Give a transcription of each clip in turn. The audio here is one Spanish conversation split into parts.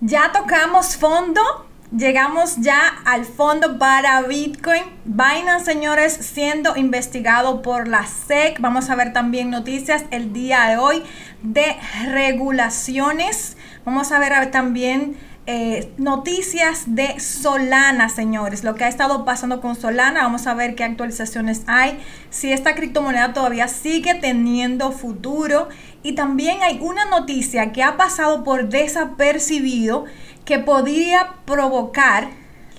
Ya tocamos fondo. Llegamos ya al fondo para Bitcoin. Binance, señores, siendo investigado por la SEC. Vamos a ver también noticias el día de hoy de regulaciones. Vamos a ver también eh, noticias de Solana, señores. Lo que ha estado pasando con Solana. Vamos a ver qué actualizaciones hay. Si esta criptomoneda todavía sigue teniendo futuro. Y también hay una noticia que ha pasado por desapercibido que podría provocar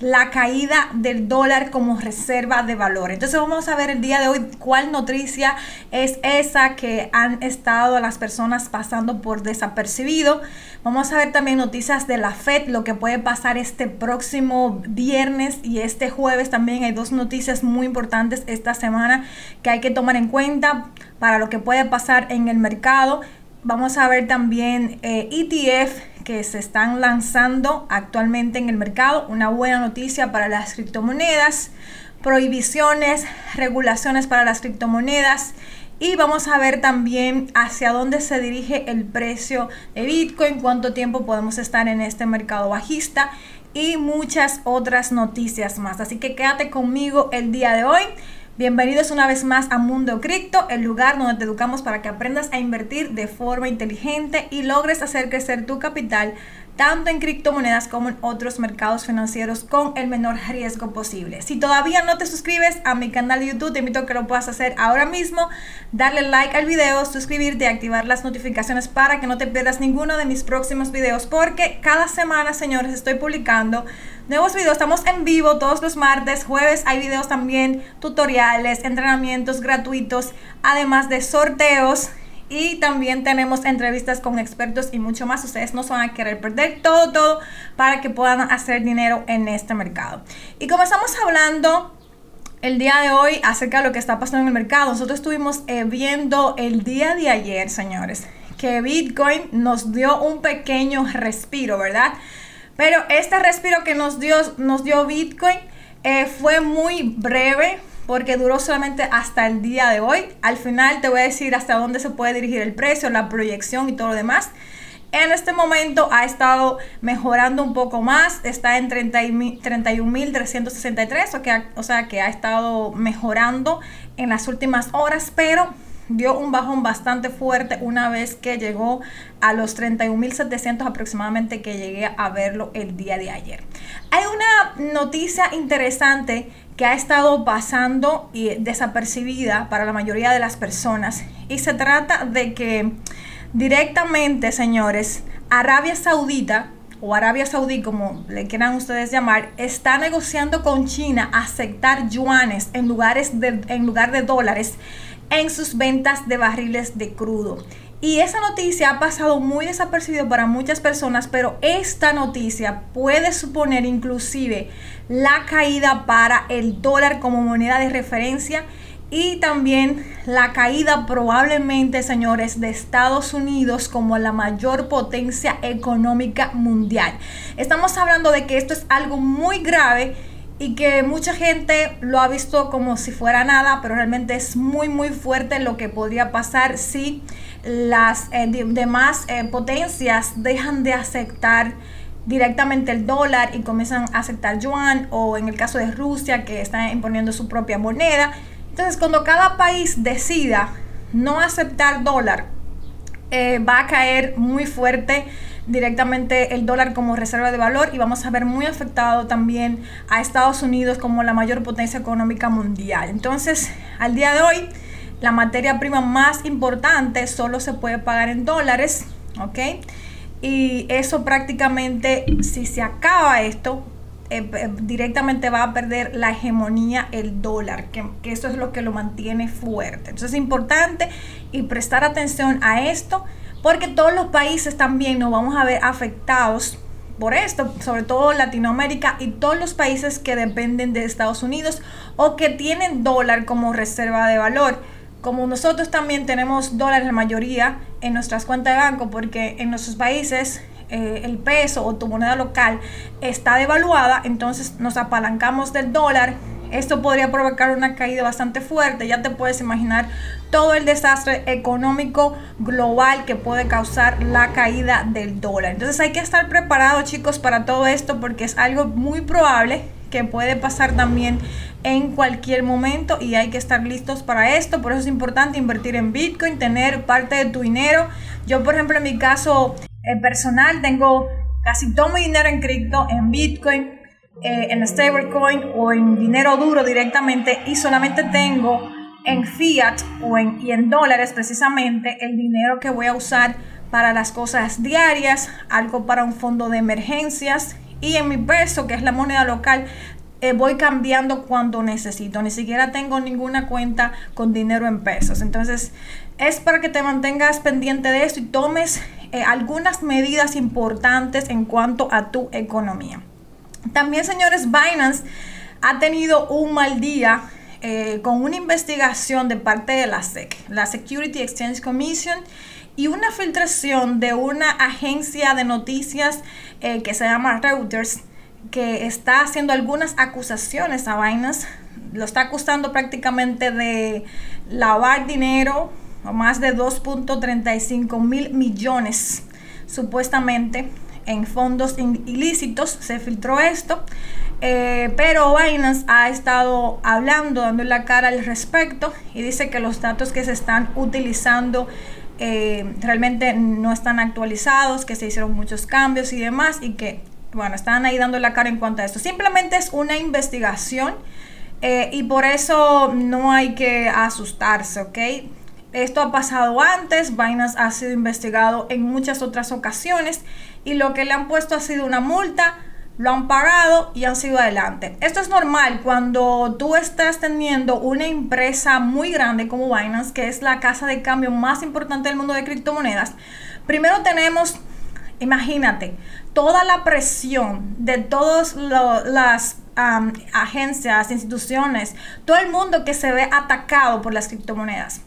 la caída del dólar como reserva de valor. Entonces vamos a ver el día de hoy cuál noticia es esa que han estado las personas pasando por desapercibido. Vamos a ver también noticias de la Fed, lo que puede pasar este próximo viernes y este jueves también hay dos noticias muy importantes esta semana que hay que tomar en cuenta para lo que puede pasar en el mercado. Vamos a ver también ETF eh, e que se están lanzando actualmente en el mercado. Una buena noticia para las criptomonedas, prohibiciones, regulaciones para las criptomonedas. Y vamos a ver también hacia dónde se dirige el precio de Bitcoin, cuánto tiempo podemos estar en este mercado bajista y muchas otras noticias más. Así que quédate conmigo el día de hoy. Bienvenidos una vez más a Mundo Cripto, el lugar donde te educamos para que aprendas a invertir de forma inteligente y logres hacer crecer tu capital tanto en criptomonedas como en otros mercados financieros con el menor riesgo posible. Si todavía no te suscribes a mi canal de YouTube, te invito a que lo puedas hacer ahora mismo, darle like al video, suscribirte activar las notificaciones para que no te pierdas ninguno de mis próximos videos, porque cada semana, señores, estoy publicando nuevos videos. Estamos en vivo todos los martes, jueves hay videos también, tutoriales, entrenamientos gratuitos, además de sorteos y también tenemos entrevistas con expertos y mucho más. Ustedes no se van a querer perder todo, todo para que puedan hacer dinero en este mercado. Y como estamos hablando el día de hoy acerca de lo que está pasando en el mercado, nosotros estuvimos eh, viendo el día de ayer, señores, que Bitcoin nos dio un pequeño respiro, ¿verdad? Pero este respiro que nos dio, nos dio Bitcoin eh, fue muy breve, porque duró solamente hasta el día de hoy. Al final te voy a decir hasta dónde se puede dirigir el precio, la proyección y todo lo demás. En este momento ha estado mejorando un poco más, está en 31.363, o sea que ha estado mejorando en las últimas horas, pero dio un bajón bastante fuerte una vez que llegó a los 31.700 aproximadamente que llegué a verlo el día de ayer. Hay una noticia interesante que ha estado pasando y desapercibida para la mayoría de las personas. Y se trata de que directamente, señores, Arabia Saudita o Arabia Saudí, como le quieran ustedes llamar, está negociando con China aceptar yuanes en, lugares de, en lugar de dólares en sus ventas de barriles de crudo. Y esa noticia ha pasado muy desapercibida para muchas personas, pero esta noticia puede suponer inclusive la caída para el dólar como moneda de referencia y también la caída probablemente, señores, de Estados Unidos como la mayor potencia económica mundial. Estamos hablando de que esto es algo muy grave y que mucha gente lo ha visto como si fuera nada, pero realmente es muy, muy fuerte lo que podría pasar si las eh, demás eh, potencias dejan de aceptar directamente el dólar y comienzan a aceptar yuan o en el caso de Rusia que está imponiendo su propia moneda. Entonces cuando cada país decida no aceptar dólar, eh, va a caer muy fuerte directamente el dólar como reserva de valor y vamos a ver muy afectado también a Estados Unidos como la mayor potencia económica mundial. Entonces, al día de hoy, la materia prima más importante solo se puede pagar en dólares, ¿ok? Y eso prácticamente, si se acaba esto, eh, eh, directamente va a perder la hegemonía el dólar, que, que, eso es lo que lo mantiene fuerte. Entonces es importante y prestar atención a esto, porque todos los países también nos vamos a ver afectados por esto, sobre todo Latinoamérica y todos los países que dependen de Estados Unidos o que tienen dólar como reserva de valor como nosotros también tenemos dólares la mayoría en nuestras cuentas de banco, porque en nuestros países eh, el peso o tu moneda local está devaluada, entonces nos apalancamos del dólar. Esto podría provocar una caída bastante fuerte. Ya te puedes imaginar todo el desastre económico global que puede causar la caída del dólar. Entonces hay que estar preparados chicos para todo esto porque es algo muy probable que puede pasar también en cualquier momento y hay que estar listos para esto. Por eso es importante invertir en Bitcoin, tener parte de tu dinero. Yo, por ejemplo, en mi caso eh, personal, tengo casi todo mi dinero en cripto, en Bitcoin, eh, en stablecoin o en dinero duro directamente y solamente tengo en fiat o en, y en dólares precisamente el dinero que voy a usar para las cosas diarias, algo para un fondo de emergencias y en mi peso, que es la moneda local, eh, voy cambiando cuando necesito. Ni siquiera tengo ninguna cuenta con dinero en pesos. Entonces, es para que te mantengas pendiente de esto y tomes eh, algunas medidas importantes en cuanto a tu economía. También, señores, Binance ha tenido un mal día eh, con una investigación de parte de la SEC, la Security Exchange Commission, y una filtración de una agencia de noticias que se llama Reuters que está haciendo algunas acusaciones a Binance, lo está acusando prácticamente de lavar dinero, más de 2.35 mil millones supuestamente en fondos ilícitos, se filtró esto, eh, pero Binance ha estado hablando, dando la cara al respecto y dice que los datos que se están utilizando eh, realmente no están actualizados, que se hicieron muchos cambios y demás y que bueno, están ahí dando la cara en cuanto a esto. Simplemente es una investigación eh, y por eso no hay que asustarse, ¿ok? Esto ha pasado antes, Binance ha sido investigado en muchas otras ocasiones y lo que le han puesto ha sido una multa, lo han pagado y han sido adelante. Esto es normal cuando tú estás teniendo una empresa muy grande como Binance, que es la casa de cambio más importante del mundo de criptomonedas. Primero tenemos imagínate, toda la presión de todas las agencias, instituciones, todo el mundo que se ve atacado por las criptomonedas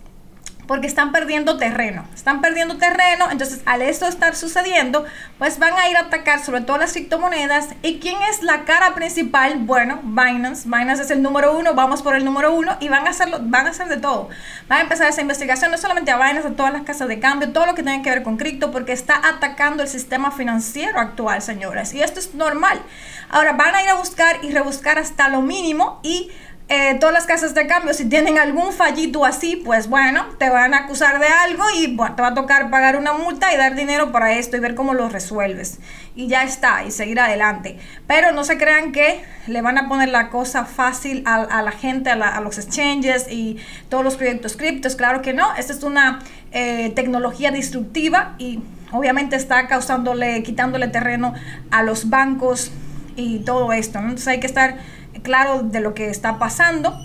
porque están perdiendo terreno. Están perdiendo terreno, entonces al esto estar sucediendo, pues van a ir a atacar sobre todo las criptomonedas. ¿Y quién es la cara principal? Bueno, Binance. Binance es el número uno, vamos por el número uno y van a hacerlo, van a hacer de todo. Van a empezar esa investigación no solamente a Binance, a todas las casas de cambio, todo lo que tiene que ver con cripto, porque está atacando el sistema financiero actual, señoras. Y esto es normal. Ahora van a ir a buscar y rebuscar hasta lo mínimo y eh, todas las casas de cambio, si tienen algún fallito así, pues bueno, te van a acusar de algo y bueno, te va a tocar pagar una multa y dar dinero para esto y ver cómo lo resuelves. Y ya está, y seguir adelante. Pero no se crean que le van a poner la cosa fácil a, la gente, a, los exchanges y todos los proyectos criptos. Claro que no, esta es una eh, tecnología destructiva y obviamente está causándole, quitándole terreno a los bancos y todo esto. Entonces hay que estar claro de lo que está pasando.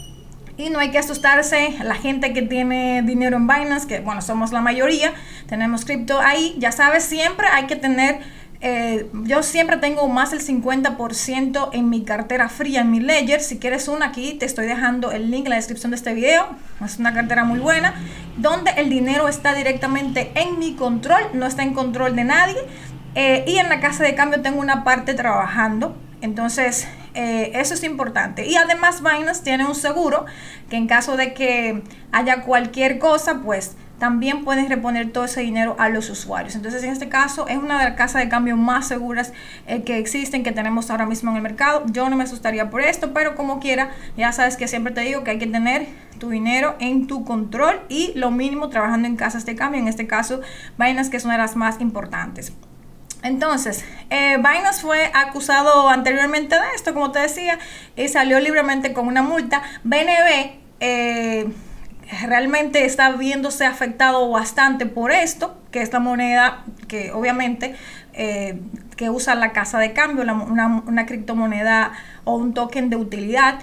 Y no hay que asustarse, la gente que tiene dinero en Binance, que bueno, somos la mayoría, tenemos cripto ahí, ya sabes, siempre hay que tener, eh, yo siempre tengo más del 50% en mi cartera fría, en mi ledger, si quieres una aquí, te estoy dejando el link en la descripción de este video, es una cartera muy buena, donde el dinero está directamente en mi control, no está en control de nadie, eh, y en la casa de cambio tengo una parte trabajando, entonces eh, eso es importante. Y además Binance tiene un seguro que en caso de que haya cualquier cosa, pues también puedes reponer todo ese dinero a los usuarios. Entonces, en este caso, es una de las casas de cambio más seguras eh, que existen, que tenemos ahora mismo en el mercado. Yo no me asustaría por esto, pero como quiera, ya sabes que siempre te digo que hay que tener tu dinero en tu control y lo mínimo trabajando en casas de cambio. En este caso, Binance, que es una de las más importantes. Entonces, eh, Binance fue acusado anteriormente de esto, como te decía, y salió libremente con una multa. BNB eh, realmente está viéndose afectado bastante por esto, que es la moneda que obviamente eh, que usa la casa de cambio, una, una, criptomoneda o un token de utilidad,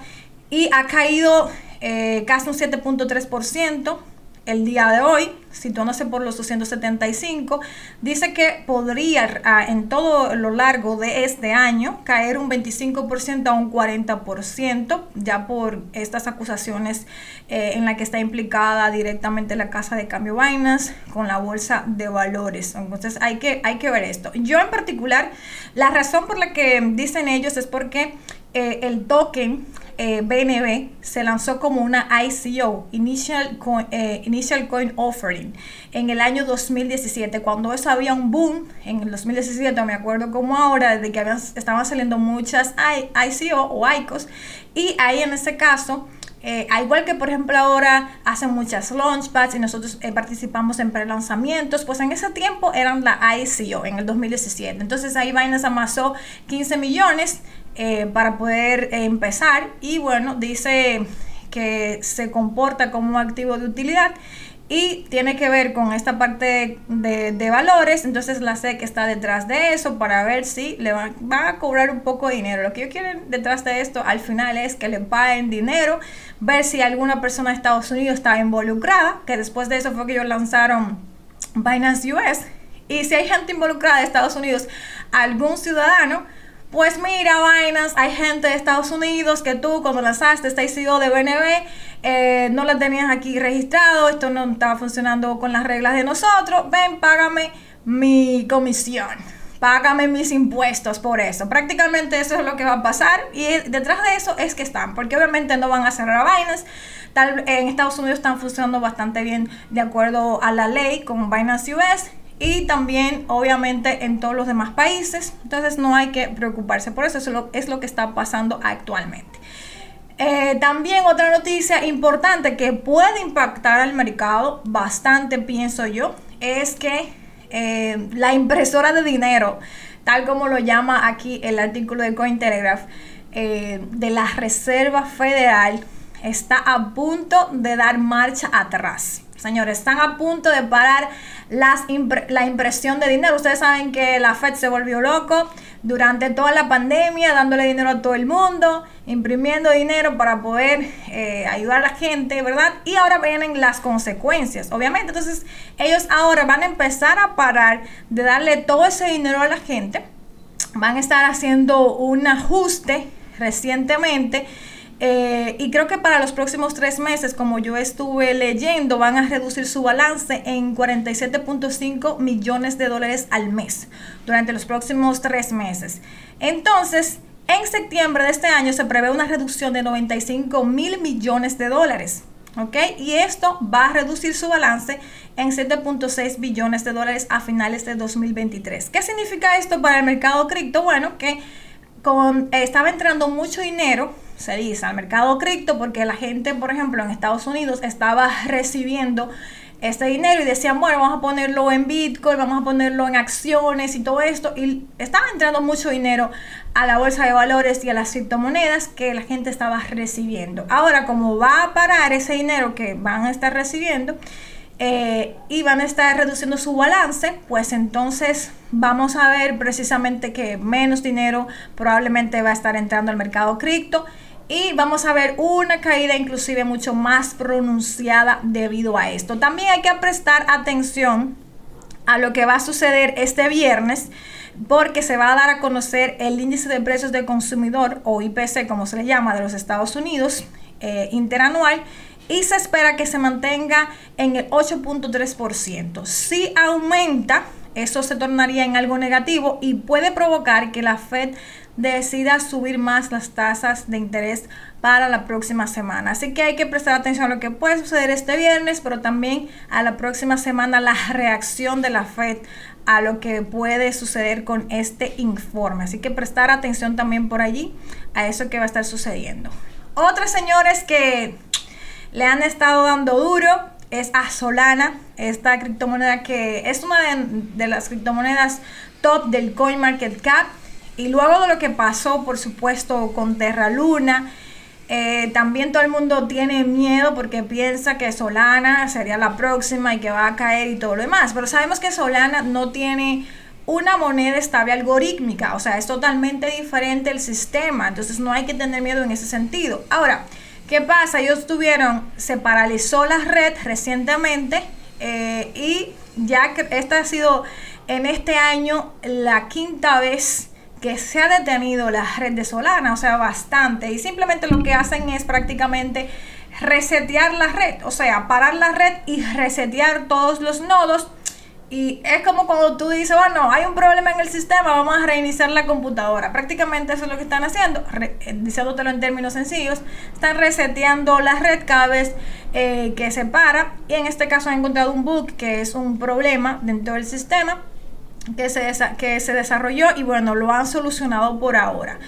y ha caído eh, casi un 7.3% el día de hoy, situándose por los 275, dice que podría ah, en todo lo largo de este año caer un 25% a un 40%, ya por estas acusaciones eh, en la que está implicada directamente la casa de cambio Binance con la bolsa de valores. Entonces hay que, hay que ver esto. Yo en particular, la razón por la que dicen ellos es porque eh, el token BNB eh, se lanzó como una ICO, Initial Coin, eh, Initial Coin Offering, en el año 2017, cuando eso había un boom, en el 2017 me acuerdo como ahora, desde que estaban saliendo muchas ICO o ICOs, y ahí en ese caso eh, al igual que por ejemplo ahora hacen muchas launchpads y nosotros participamos en pre-lanzamientos, pues en ese tiempo eran la ICO en el 2017. Entonces ahí Binance amasó 15 millones eh, para poder empezar. Y bueno, dice que se comporta como un activo de utilidad y tiene que ver con esta parte de, valores, entonces la SEC está detrás de eso para ver si le va, a cobrar un poco de dinero. Lo que yo quiero detrás de esto al final es que le paguen dinero, ver si alguna persona de Estados Unidos está involucrada, que después de eso fue que ellos lanzaron Binance US, y si hay gente involucrada de Estados Unidos, algún ciudadano, pues mira, vainas, hay gente de Estados Unidos que tú cuando lanzaste esta ICO de BNB eh, no la tenías aquí registrado, esto no estaba funcionando con las reglas de nosotros, ven, págame mi comisión, págame mis impuestos por eso. Prácticamente eso es lo que va a pasar y detrás de eso es que están, porque obviamente no van a cerrar vainas. Tal, en Estados Unidos están funcionando bastante bien de acuerdo a la ley con Binance US y también obviamente en todos los demás países. Entonces no hay que preocuparse por eso, eso es lo que está pasando actualmente. Eh, también otra noticia importante que puede impactar al mercado bastante, pienso yo, es que eh, la impresora de dinero, tal como lo llama aquí el artículo de Cointelegraph, eh, de la Reserva Federal, está a punto de dar marcha atrás. Señores, están a punto de parar la impresión de dinero. Ustedes saben que la Fed se volvió loco durante toda la pandemia, dándole dinero a todo el mundo, imprimiendo dinero para poder eh, ayudar a la gente, ¿verdad? Y ahora vienen las consecuencias, obviamente. Entonces, ellos ahora van a empezar a parar de darle todo ese dinero a la gente. Van a estar haciendo un ajuste recientemente eh, y creo que para los próximos tres meses, como yo estuve leyendo, van a reducir su balance en 47.5 millones de dólares al mes durante los próximos tres meses. Entonces, en septiembre de este año se prevé una reducción de 95 mil millones de dólares. ¿Ok? Y esto va a reducir su balance en 7.6 billones de dólares a finales de 2023. ¿Qué significa esto para el mercado cripto? Bueno, que con, estaba entrando mucho dinero se dice, al mercado cripto, porque la gente, por ejemplo, en Estados Unidos estaba recibiendo este dinero y decían, bueno, vamos a ponerlo en Bitcoin, vamos a ponerlo en acciones y todo esto. Y estaba entrando mucho dinero a la bolsa de valores y a las criptomonedas que la gente estaba recibiendo. Ahora, como va a parar ese dinero que van a estar recibiendo, eh, y van a estar reduciendo su balance, pues entonces vamos a ver precisamente que menos dinero probablemente va a estar entrando al mercado cripto y vamos a ver una caída inclusive mucho más pronunciada debido a esto. También hay que prestar atención a lo que va a suceder este viernes porque se va a dar a conocer el índice de precios del consumidor o IPC como se le llama de los Estados Unidos eh, interanual y se espera que se mantenga en el 8.3%. Si aumenta, eso se tornaría en algo negativo y puede provocar que la Fed decida subir más las tasas de interés para la próxima semana. Así que hay que prestar atención a lo que puede suceder este viernes, pero también a la próxima semana la reacción de la Fed a lo que puede suceder con este informe. Así que prestar atención también por allí a eso que va a estar sucediendo. Otros señores que le han estado dando duro es a Solana, esta criptomoneda que es una de, las criptomonedas top del CoinMarketCap. Y luego de lo que pasó, por supuesto, con Terra Luna, eh, también todo el mundo tiene miedo porque piensa que Solana sería la próxima y que va a caer y todo lo demás. Pero sabemos que Solana no tiene una moneda estable algorítmica, o sea, es totalmente diferente el sistema, entonces no hay que tener miedo en ese sentido. Ahora, ¿qué pasa? Ellos tuvieron, se paralizó la red recientemente eh, y ya que esta ha sido en este año la quinta vez que se ha detenido la red de Solana, o sea, bastante. Y simplemente lo que hacen es prácticamente resetear la red, o sea, parar la red y resetear todos los nodos Y es como cuando tú dices, bueno, hay un problema en el sistema, vamos a reiniciar la computadora. Prácticamente eso es lo que están haciendo, eh, diciéndotelo en términos sencillos. Están reseteando la red cada vez eh, que se para. Y en este caso han encontrado un bug que es un problema dentro del sistema que se, que se desarrolló y bueno, lo han solucionado por ahora.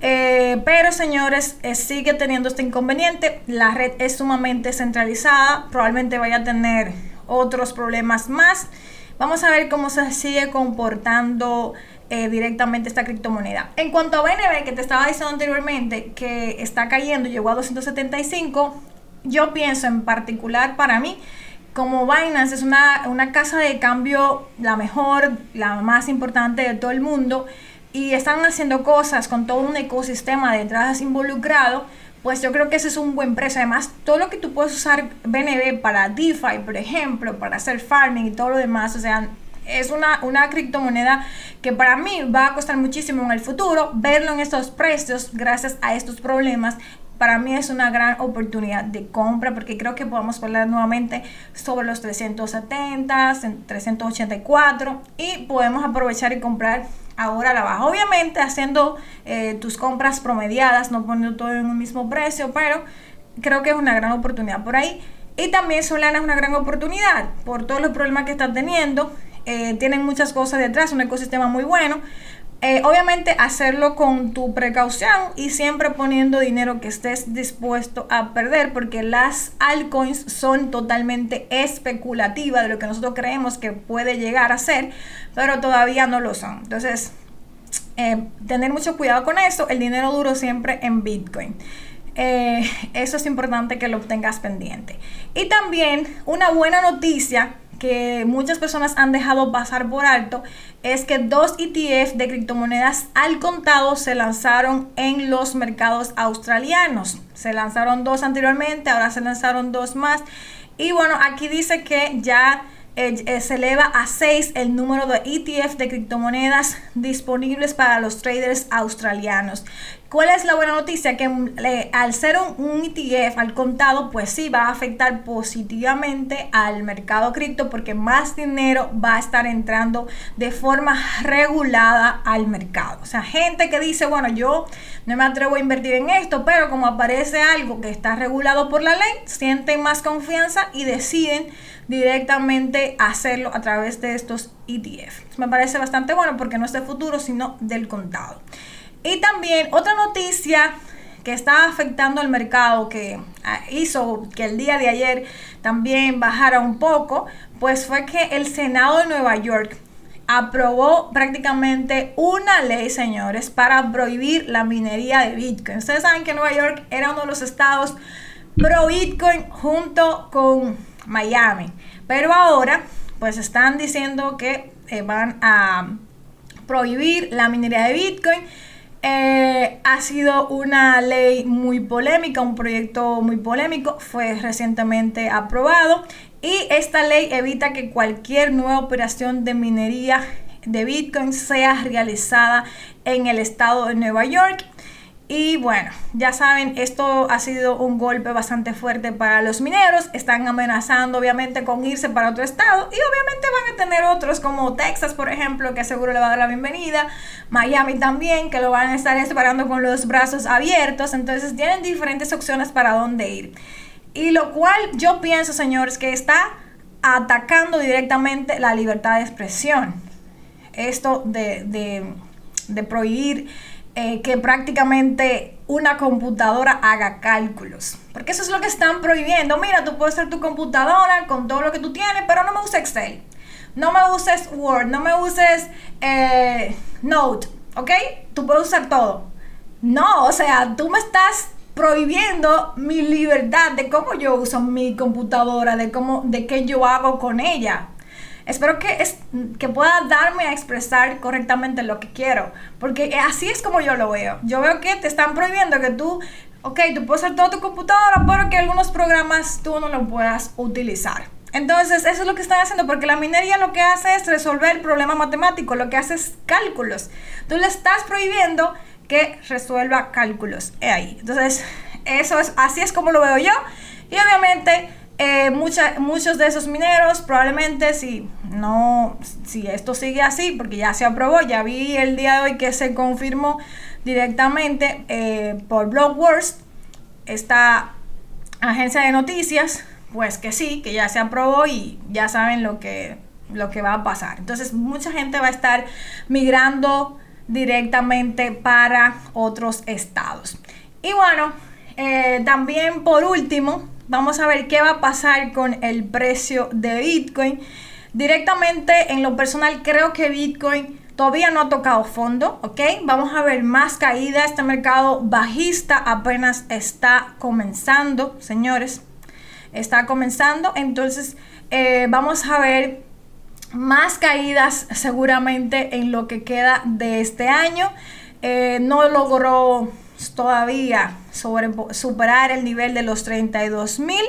Eh, pero señores, sigue teniendo este inconveniente. La red es sumamente centralizada. Probablemente vaya a tener otros problemas más. Vamos a ver cómo se sigue comportando eh, directamente esta criptomoneda. En cuanto a BNB, que te estaba diciendo anteriormente, que está cayendo, llegó a 275, yo pienso en particular para mí, como Binance es una, una casa de cambio la mejor, la más importante de todo el mundo, y están haciendo cosas con todo un ecosistema detrás involucrado, pues yo creo que ese es un buen precio. Además, todo lo que tú puedes usar BNB para DeFi, por ejemplo, para hacer farming y todo lo demás, o sea, es una, una criptomoneda que para mí va a costar muchísimo en el futuro. Verlo en estos precios, gracias a estos problemas, para mí es una gran oportunidad de compra porque creo que podemos hablar nuevamente sobre los 370, 384 y podemos aprovechar y comprar ahora la baja. Obviamente haciendo eh, tus compras promediadas, no poniendo todo en un mismo precio, pero creo que es una gran oportunidad por ahí. Y también Solana es una gran oportunidad por todos los problemas que está teniendo. Eh, tienen muchas cosas detrás, un ecosistema muy bueno. Eh, obviamente hacerlo con tu precaución y siempre poniendo dinero que estés dispuesto a perder porque las altcoins son totalmente especulativas de lo que nosotros creemos que puede llegar a ser, pero todavía no lo son. Entonces, eh, tener mucho cuidado con eso, el dinero duro siempre en Bitcoin. Eh, eso es importante que lo tengas pendiente. Y también una buena noticia que muchas personas han dejado pasar por alto es que dos ETF de criptomonedas al contado se lanzaron en los mercados australianos. Se lanzaron dos anteriormente, ahora se lanzaron dos más. Y bueno, aquí dice que ya eh, eh, se eleva a 6 el número de ETF de criptomonedas disponibles para los traders australianos. ¿Cuál es la buena noticia? Que mm, al ser un, ETF al contado, pues sí va a afectar positivamente al mercado cripto porque más dinero va a estar entrando de forma regulada al mercado. O sea, gente que dice, bueno, yo no me atrevo a invertir en esto, pero como aparece algo que está regulado por la ley, sienten más confianza y deciden directamente hacerlo a través de estos ETF. Me parece bastante bueno porque no es del futuro, sino del contado. Y también otra noticia que está afectando al mercado, que ah, hizo que el día de ayer también bajara un poco, pues fue que el Senado de Nueva York aprobó prácticamente una ley, señores, para prohibir la minería de Bitcoin. Ustedes saben que Nueva York era uno de los estados pro Bitcoin junto con Miami. Pero ahora, pues están diciendo que eh, van a prohibir la minería de Bitcoin. Eh, ha sido una ley muy polémica, un proyecto muy polémico, fue recientemente aprobado y esta ley evita que cualquier nueva operación de minería de Bitcoin sea realizada en el estado de Nueva York y bueno, ya saben, esto ha sido un golpe bastante fuerte para los mineros. Están amenazando obviamente con irse para otro estado y obviamente van a tener otros como Texas, por ejemplo, que seguro le va a dar la bienvenida. Miami también, que lo van a estar esperando con los brazos abiertos. Entonces tienen diferentes opciones para dónde ir. Y lo cual yo pienso, señores, que está atacando directamente la libertad de expresión. Esto de, de, de prohibir eh, que prácticamente una computadora haga cálculos. Porque eso es lo que están prohibiendo. Mira, tú puedes hacer tu computadora con todo lo que tú tienes, pero no me uses Excel. No me uses Word, no me uses eh, Note, ¿ok? Tú puedes usar todo. No, o sea, tú me estás prohibiendo mi libertad de cómo yo uso mi computadora, de cómo, de qué yo hago con ella. Espero que, es, que pueda darme a expresar correctamente lo que quiero, porque así es como yo lo veo. Yo veo que te están prohibiendo que tú, ok, tú puedes hacer todo tu computadora, pero que algunos programas tú no lo puedas utilizar. Entonces, eso es lo que están haciendo, porque la minería lo que hace es resolver el problema matemático, lo que hace es cálculos. Tú le estás prohibiendo que resuelva cálculos. Ahí. Entonces, eso es, así es como lo veo yo. Y obviamente eh, muchos de esos mineros probablemente si no, si esto sigue así, porque ya se aprobó, ya vi el día de hoy que se confirmó directamente eh, por Blockworks, esta agencia de noticias, pues que sí, que ya se aprobó y ya saben lo que, lo que va a pasar. Entonces mucha gente va a estar migrando directamente para otros estados. Y bueno, eh, también por último, vamos a ver qué va a pasar con el precio de Bitcoin. Directamente en lo personal creo que Bitcoin todavía no ha tocado fondo, ¿ok? Vamos a ver más caída. Este mercado bajista apenas está comenzando, señores. Está comenzando. Entonces eh, vamos a ver más caídas seguramente en lo que queda de este año. Eh, no logró todavía superar el nivel de los 32 mil.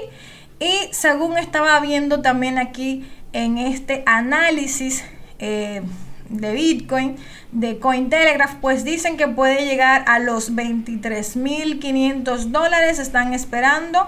Y según estaba viendo también aquí en este análisis eh, de Bitcoin, de Cointelegraph, pues dicen que puede llegar a los 23.500 dólares, están esperando,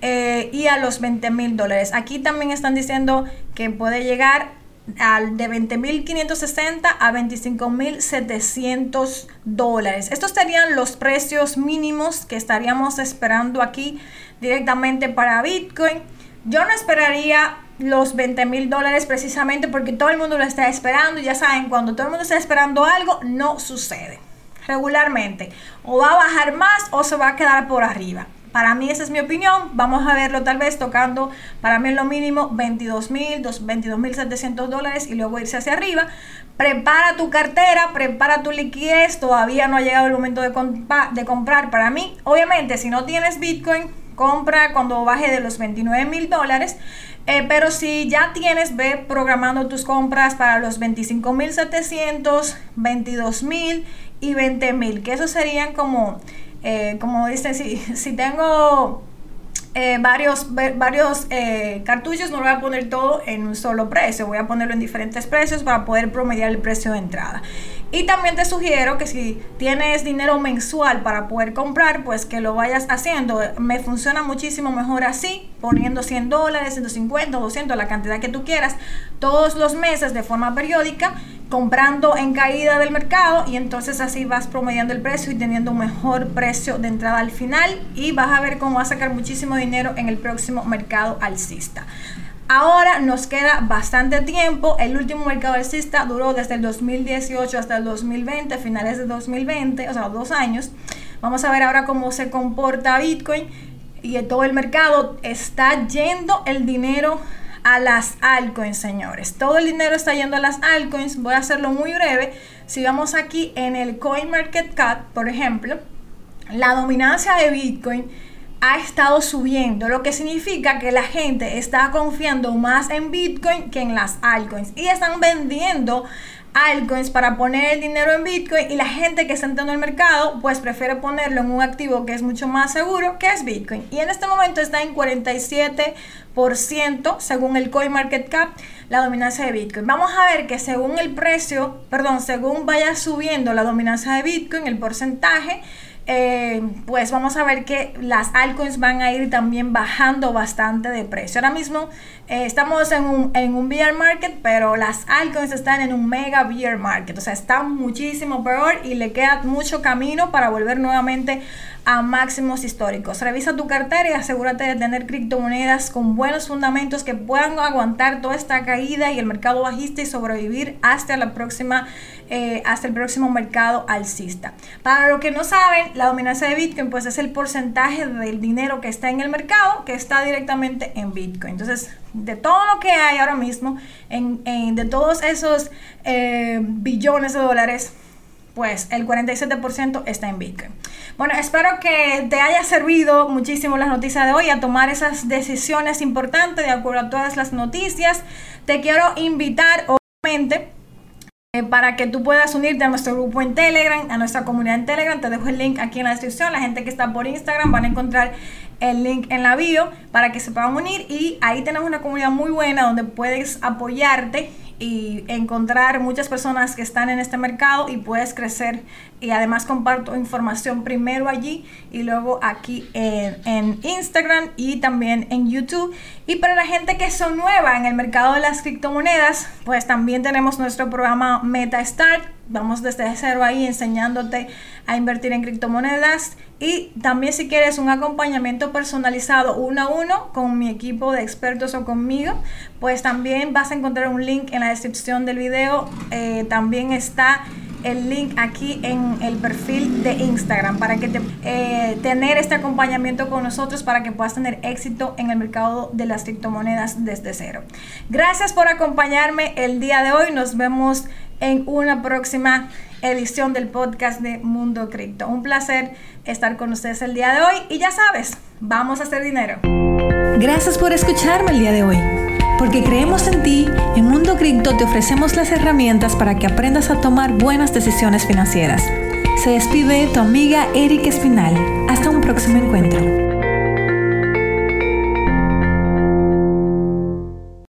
eh, y a los 20 mil dólares. Aquí también están diciendo que puede llegar al de 20.560 a 25.700 dólares. Estos serían los precios mínimos que estaríamos esperando aquí directamente para Bitcoin. Yo no esperaría los 20 mil dólares precisamente porque todo el mundo lo está esperando. Ya saben, cuando todo el mundo está esperando algo, no sucede regularmente. O va a bajar más o se va a quedar por arriba. Para mí esa es mi opinión. Vamos a verlo tal vez tocando para mí lo mínimo 22 mil, 22 mil 700 dólares y luego irse hacia arriba. Prepara tu cartera, prepara tu liquidez. Todavía no ha llegado el momento de, comprar. Para mí, obviamente, si no tienes Bitcoin, compra cuando baje de los 29 mil dólares. Eh, pero si ya tienes, ve programando tus compras para los 25 mil 700, 22 mil y 20 mil, que eso serían como eh, como dice, si, si tengo eh, varios, varios eh, cartuchos, no lo voy a poner todo en un solo precio, voy a ponerlo en diferentes precios para poder promediar el precio de entrada. Y también te sugiero que si tienes dinero mensual para poder comprar, pues que lo vayas haciendo. Me funciona muchísimo mejor así, poniendo 100 dólares, 150, 200, la cantidad que tú quieras, todos los meses de forma periódica comprando en caída del mercado y entonces así vas promediando el precio y teniendo un mejor precio de entrada al final y vas a ver cómo vas a sacar muchísimo dinero en el próximo mercado alcista. Ahora nos queda bastante tiempo. El último mercado alcista duró desde el 2018 hasta el 2020, finales de 2020, o sea, dos años. Vamos a ver ahora cómo se comporta Bitcoin y todo el mercado está yendo el dinero a las altcoins, señores. Todo el dinero está yendo a las altcoins. Voy a hacerlo muy breve. Si vamos aquí en el CoinMarketCap, por ejemplo, la dominancia de Bitcoin ha estado subiendo, lo que significa que la gente está confiando más en Bitcoin que en las altcoins y están vendiendo altcoins para poner el dinero en Bitcoin y la gente que está entrando al mercado pues prefiere ponerlo en un activo que es mucho más seguro que es Bitcoin. Y en este momento está en 47% según el CoinMarketCap la dominancia de Bitcoin. Vamos a ver que según el precio, perdón, según vaya subiendo la dominancia de Bitcoin, el porcentaje eh, pues vamos a ver que las altcoins van a ir también bajando bastante de precio. Ahora mismo eh, estamos en un, en un bear market, pero las altcoins están en un mega bear market, o sea, están muchísimo peor y le queda mucho camino para volver nuevamente a máximos históricos. Revisa tu cartera y asegúrate de tener criptomonedas con buenos fundamentos que puedan aguantar toda esta caída y el mercado bajista y sobrevivir hasta la próxima, eh, hasta el próximo mercado alcista. Para los que no saben, la dominancia de Bitcoin pues es el porcentaje del dinero que está en el mercado que está directamente en Bitcoin. Entonces, de todo lo que hay ahora mismo, en, de todos esos eh, billones de dólares, pues el 47% está en Bitcoin. Bueno, espero que te haya servido muchísimo las noticias de hoy a tomar esas decisiones importantes de acuerdo a todas las noticias. Te quiero invitar, obviamente, eh, para que tú puedas unirte a nuestro grupo en Telegram, a nuestra comunidad en Telegram. Te dejo el link aquí en la descripción. La gente que está por Instagram van a encontrar el link en la bio para que se puedan unir y ahí tenemos una comunidad muy buena donde puedes apoyarte y encontrar muchas personas que están en este mercado y puedes crecer. Y además comparto información primero allí y luego aquí en, en Instagram y también en YouTube. Y para la gente que son nueva en el mercado de las criptomonedas, pues también tenemos nuestro programa Meta Start. Vamos desde cero ahí enseñándote a invertir en criptomonedas. Y también si quieres un acompañamiento personalizado uno a uno con mi equipo de expertos o conmigo, pues también vas a encontrar un link en la descripción del video. Eh, también está el link aquí en el perfil de Instagram para que te, eh, tener este acompañamiento con nosotros para que puedas tener éxito en el mercado de las criptomonedas desde cero. Gracias por acompañarme el día de hoy. Nos vemos en una próxima edición del podcast de Mundo Cripto. Un placer estar con ustedes el día de hoy y ya sabes, vamos a hacer dinero. Gracias por escucharme el día de hoy. Porque creemos en ti, en Mundo Cripto te ofrecemos las herramientas para que aprendas a tomar buenas decisiones financieras. Se despide tu amiga Erika Espinal. Hasta un próximo encuentro.